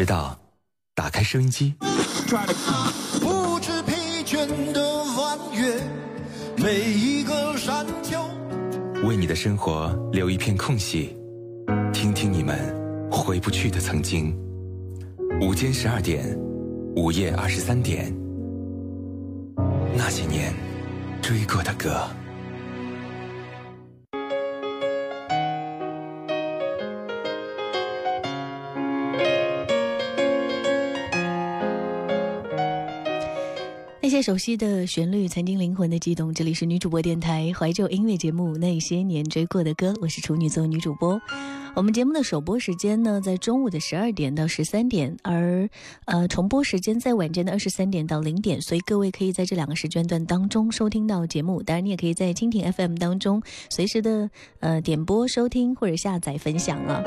直到打开收音机。不知疲倦的弯月，每一个山丘。为你的生活留一片空隙，听听你们回不去的曾经。午间十二点，午夜二十三点，那些年追过的歌。熟悉的旋律，曾经灵魂的悸动。这里是女主播电台怀旧音乐节目《那些年追过的歌》，我是处女座女主播。我们节目的首播时间呢，在中午的十二点到十三点，而呃重播时间在晚间的二十三点到零点，所以各位可以在这两个时间段当中收听到节目。当然，你也可以在蜻蜓 FM 当中随时的呃点播收听或者下载分享啊。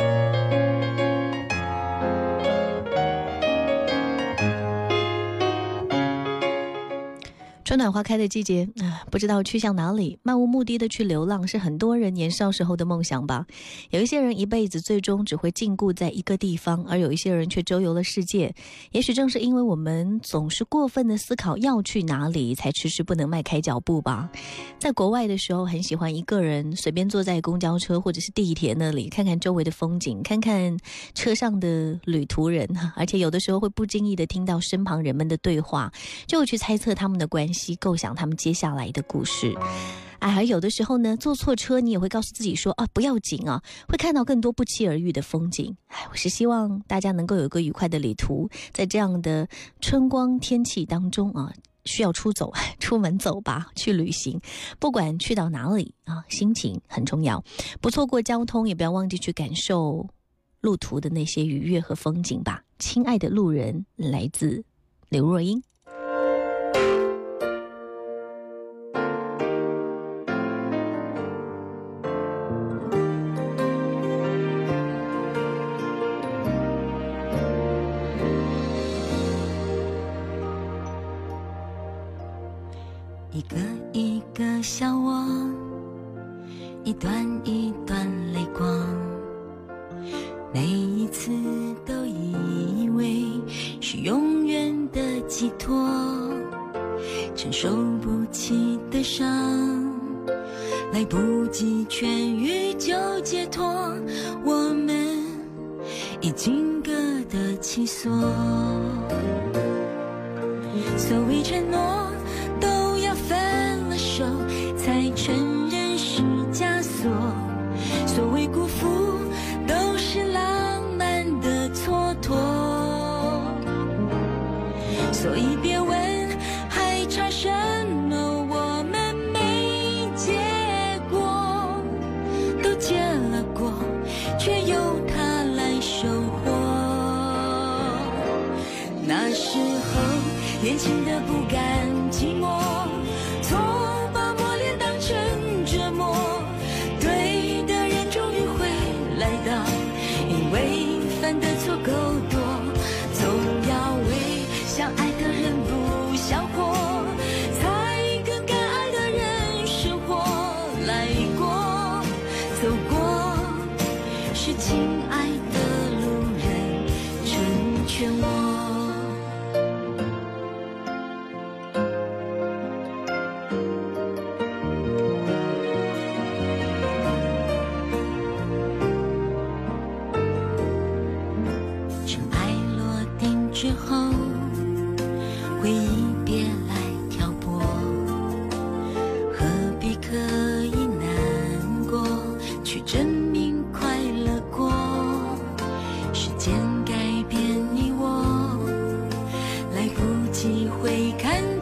春暖花开的季节啊，不知道去向哪里，漫无目的的去流浪，是很多人年少时候的梦想吧。有一些人一辈子最终只会禁锢在一个地方，而有一些人却周游了世界。也许正是因为我们总是过分的思考要去哪里，才迟迟不能迈开脚步吧。在国外的时候，很喜欢一个人随便坐在公交车或者是地铁那里，看看周围的风景，看看车上的旅途人而且有的时候会不经意的听到身旁人们的对话，就去猜测他们的关系。构想他们接下来的故事，哎，而有的时候呢，坐错车，你也会告诉自己说啊，不要紧啊，会看到更多不期而遇的风景。哎，我是希望大家能够有一个愉快的旅途，在这样的春光天气当中啊，需要出走，出门走吧，去旅行，不管去到哪里啊，心情很重要，不错过交通，也不要忘记去感受路途的那些愉悦和风景吧。亲爱的路人，来自刘若英。已经各得其所。所谓承诺都要分了手。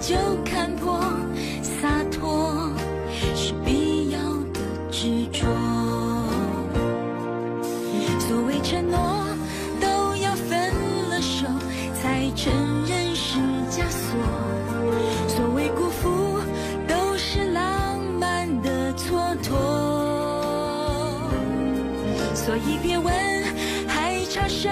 就看破洒脱是必要的执着。所谓承诺都要分了手才承认是枷锁所谓辜负都是浪漫的蹉跎所以别问还差什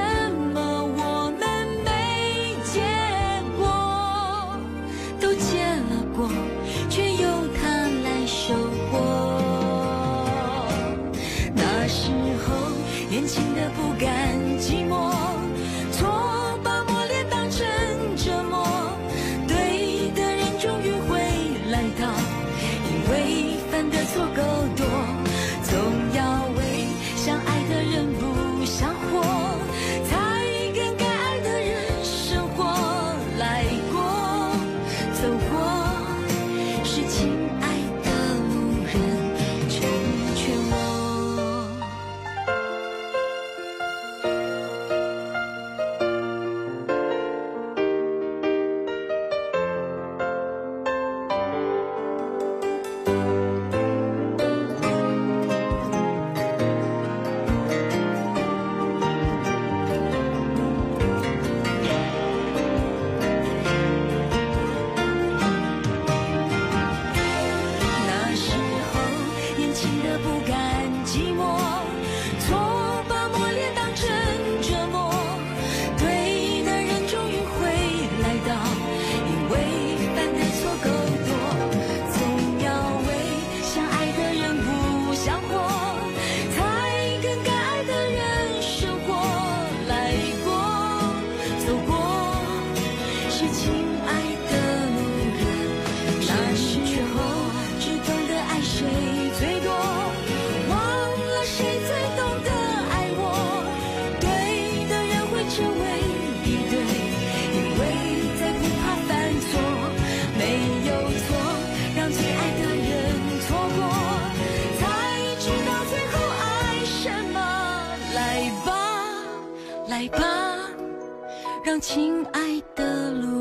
来吧，让亲爱的路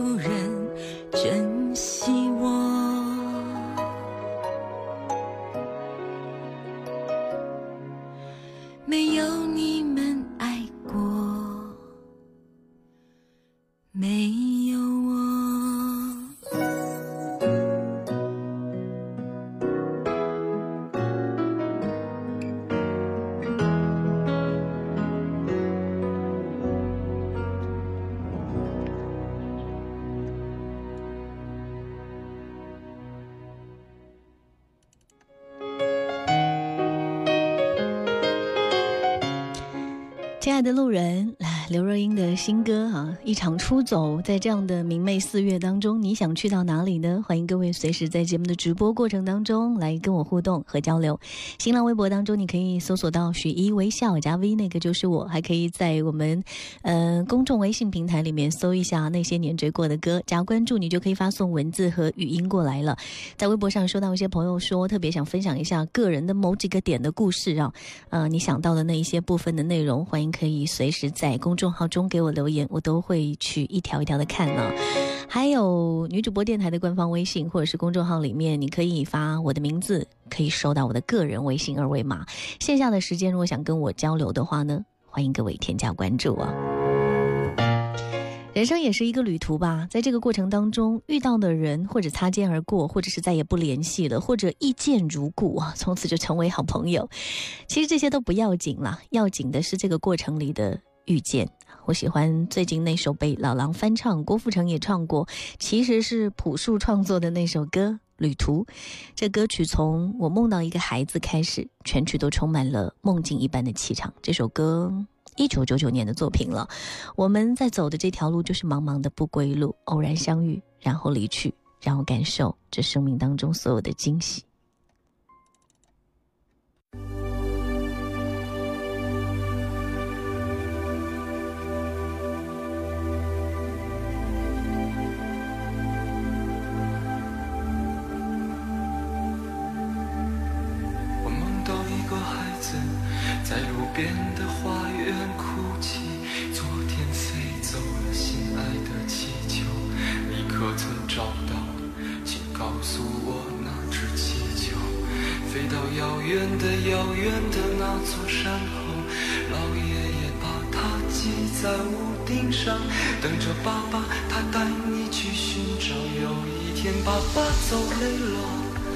新歌，一场出走，在这样的明媚四月当中，你想去到哪里呢？欢迎各位随时在节目的直播过程当中来跟我互动和交流。新浪微博当中，你可以搜索到许一微笑加 V，那个就是我，还可以在我们呃公众微信平台里面搜一下那些年追过的歌，加关注，你就可以发送文字和语音过来了。在微博上收到一些朋友说，特别想分享一下个人的某几个点的故事啊，呃，你想到的那一些部分的内容，欢迎可以随时在公众号中给我留言，我都会可以去一条一条的看呢、还有女主播电台的官方微信或者是公众号里面，你可以发我的名字，可以收到我的个人微信二维码。线下的时间如果想跟我交流的话呢，欢迎各位添加关注啊。人生也是一个旅途吧，在这个过程当中遇到的人，或者擦肩而过，或者是再也不联系了，或者一见如故啊，从此就成为好朋友。其实这些都不要紧啦，要紧的是这个过程里的遇见。我喜欢最近那首被老狼翻唱，郭富城也唱过，其实是朴树创作的那首歌《旅途》。这歌曲从我梦到一个孩子开始，全曲都充满了梦境一般的气场。这首歌。一九九九年的作品了，我们在走的这条路就是茫茫的不归路，偶然相遇，然后离去，让我感受这生命当中所有的惊喜。个孩子在路边的花园哭泣，昨天飞走了心爱的气球，你可曾找到？请告诉我那只气球，飞到遥远的遥远的那座山后，老爷爷把它系在屋顶上，等着爸爸，他带你去寻找。有一天爸爸走累了，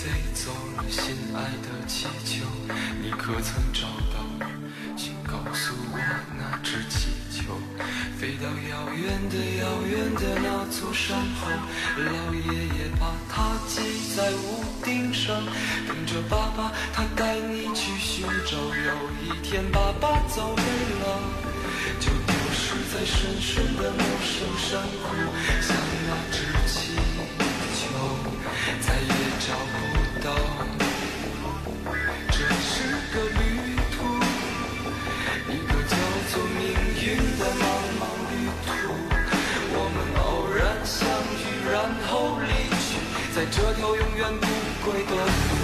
飞走了心爱的气球你可曾找到请告诉我那只气球。飞到遥远的遥远的那座山后老爷爷把它系在屋顶上等着爸爸他带你去寻找有一天爸爸走累了就丢失在深深的陌生山谷。这条永远不归的路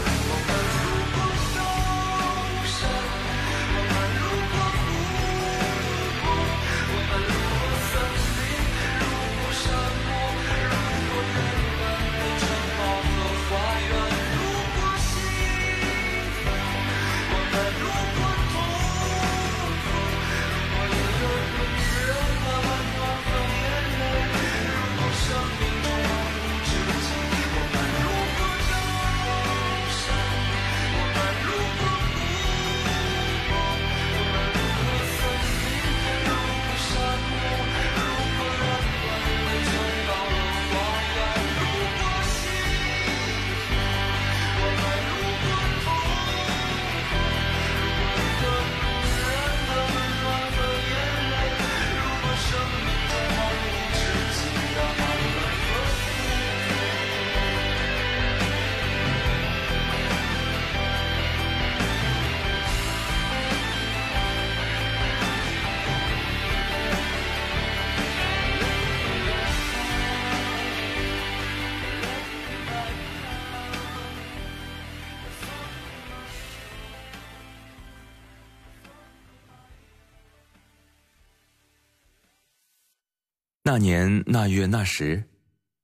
年那月那时，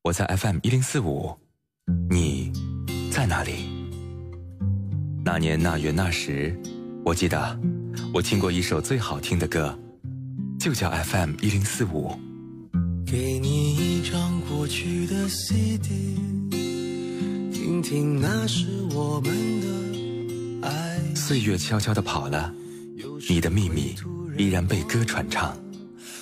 我在 FM 一零四五，你在哪里？那年那月那时，我记得我听过一首最好听的歌，就叫 FM 一零四五。给你一张过去的 CD，听听那是我们的爱。岁月悄悄的跑了，你的秘密依然被歌传唱。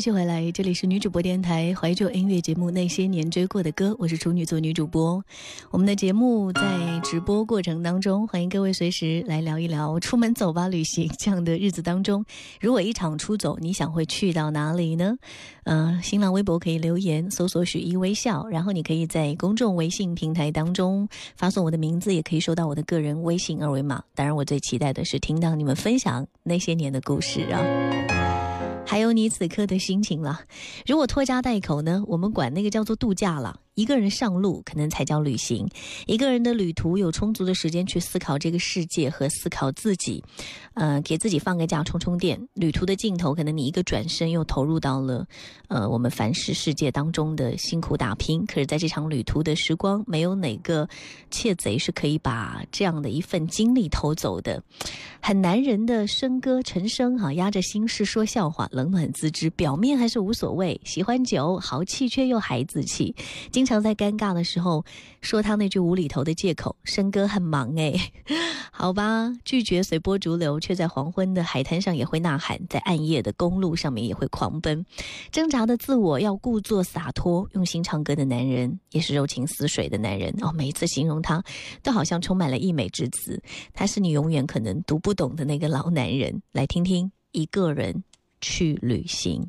继续回来，这里是女主播电台怀旧音乐节目《那些年追过的歌》，我是处女座女主播。我们的节目在直播过程当中，欢迎各位随时来聊一聊出门走吧旅行这样的日子当中，如果一场出走，你想会去到哪里呢？嗯，新浪微博可以留言搜索“许一微笑”，然后你可以在公众微信平台当中发送我的名字，也可以收到我的个人微信二维码。当然，我最期待的是听到你们分享那些年的故事啊。还有你此刻的心情了。如果拖家带口呢，我们管那个叫做度假了。一个人上路，可能才叫旅行。一个人的旅途，有充足的时间去思考这个世界和思考自己，呃，给自己放个假，充充电。旅途的尽头，可能你一个转身又投入到了，呃，我们凡事世界当中的辛苦打拼。可是，在这场旅途的时光，没有哪个窃贼是可以把这样的一份经历偷走的。很男人的笙歌，陈升哈，压着心事说笑话，冷暖自知，表面还是无所谓。喜欢酒，豪气却又孩子气，经。常在尴尬的时候说他那句无厘头的借口，生哥很忙哎，好吧，拒绝随波逐流，却在黄昏的海滩上也会呐喊，在暗夜的公路上面也会狂奔，挣扎的自我要故作洒脱，用心唱歌的男人也是柔情似水的男人哦。每一次形容他，都好像充满了溢美之词。他是你永远可能读不懂的那个老男人。来听听一个人去旅行。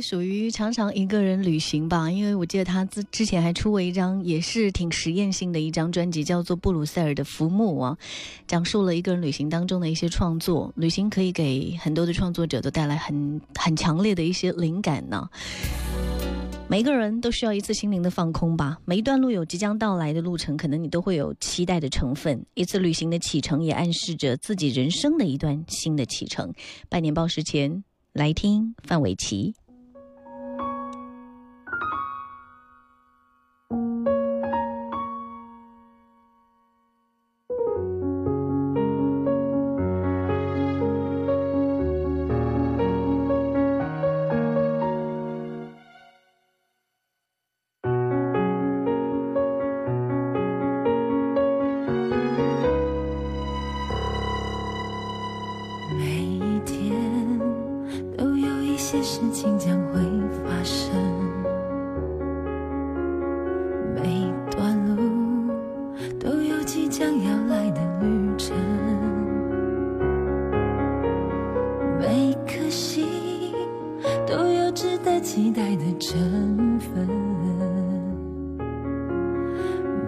属于常常一个人旅行吧，因为我记得他之之前还出过一张也是挺实验性的一张专辑，叫做《布鲁塞尔的浮木》啊，讲述了一个人旅行当中的一些创作。旅行可以给很多的创作者都带来很很强烈的一些灵感呢。每个人都需要一次心灵的放空吧。每一段路有即将到来的路程，可能你都会有期待的成分。一次旅行的启程，也暗示着自己人生的一段新的启程。拜年报时前。来听范玮琪。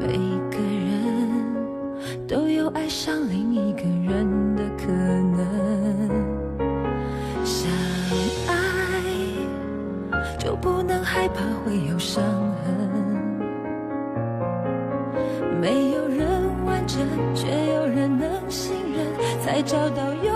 每个人都有爱上另一个人的可能。想爱就不能害怕会有伤痕。没有人完整却有人能信任。才找到有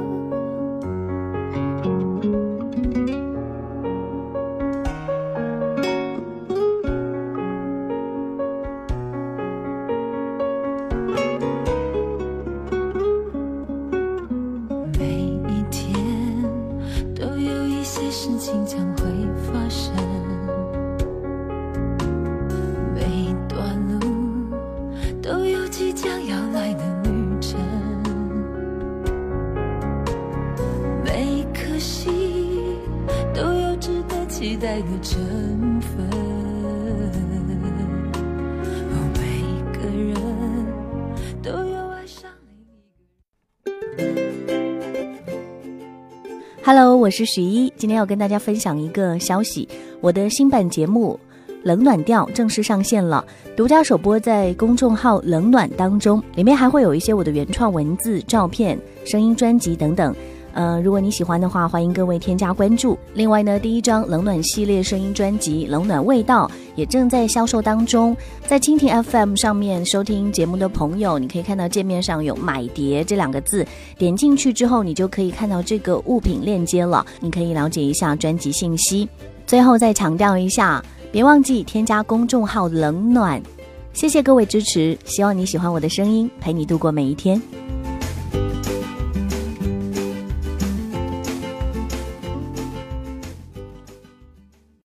我是许一，今天要跟大家分享一个消息，我的新版节目《冷暖调》正式上线了，独家首播在公众号“冷暖”当中，里面还会有一些我的原创文字、照片、声音专辑等等。呃，如果你喜欢的话，欢迎各位添加关注。另外呢，第一张冷暖系列声音专辑《冷暖味道》也正在销售当中，在蜻蜓 FM 上面收听节目的朋友，你可以看到界面上有“买碟”这两个字，点进去之后，你就可以看到这个物品链接了，你可以了解一下专辑信息。最后再强调一下，别忘记添加公众号“冷暖”。谢谢各位支持，希望你喜欢我的声音，陪你度过每一天。